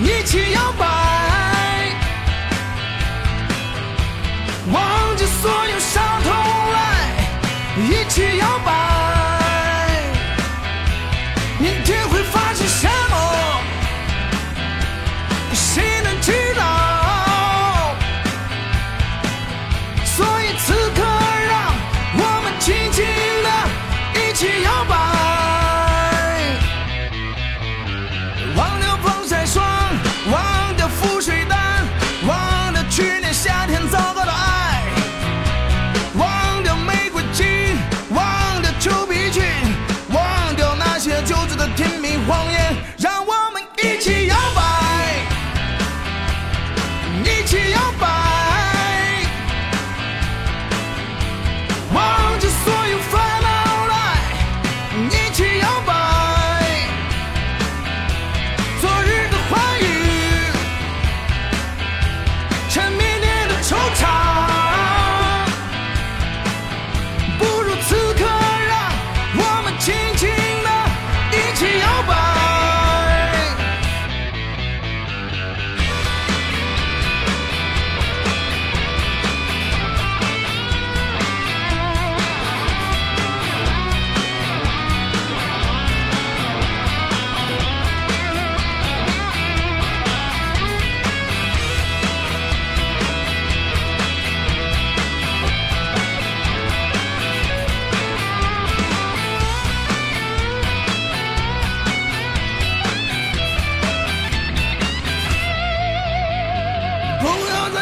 一起摇摆忘记所有伤痛来一起摇摆。明天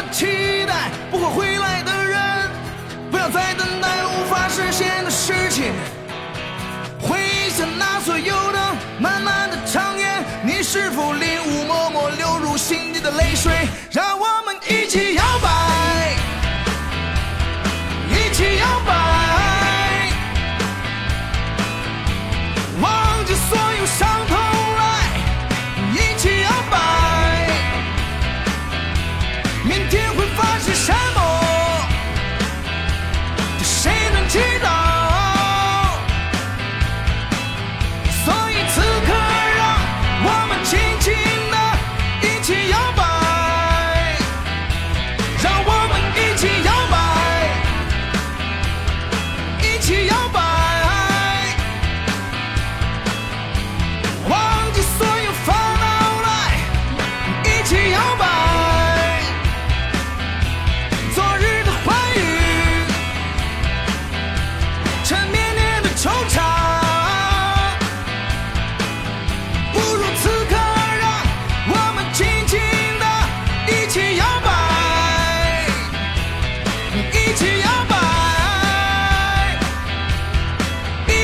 的期待，不会回来的人，不要再等待无法实现的事情。回想那所有的漫漫的长夜，你是否领悟默默流入心底的泪水？让我们一起。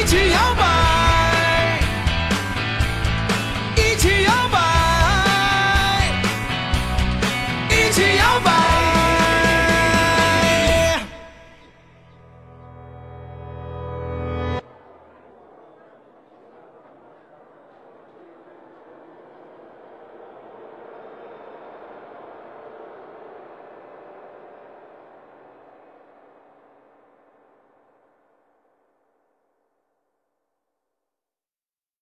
起摇摆。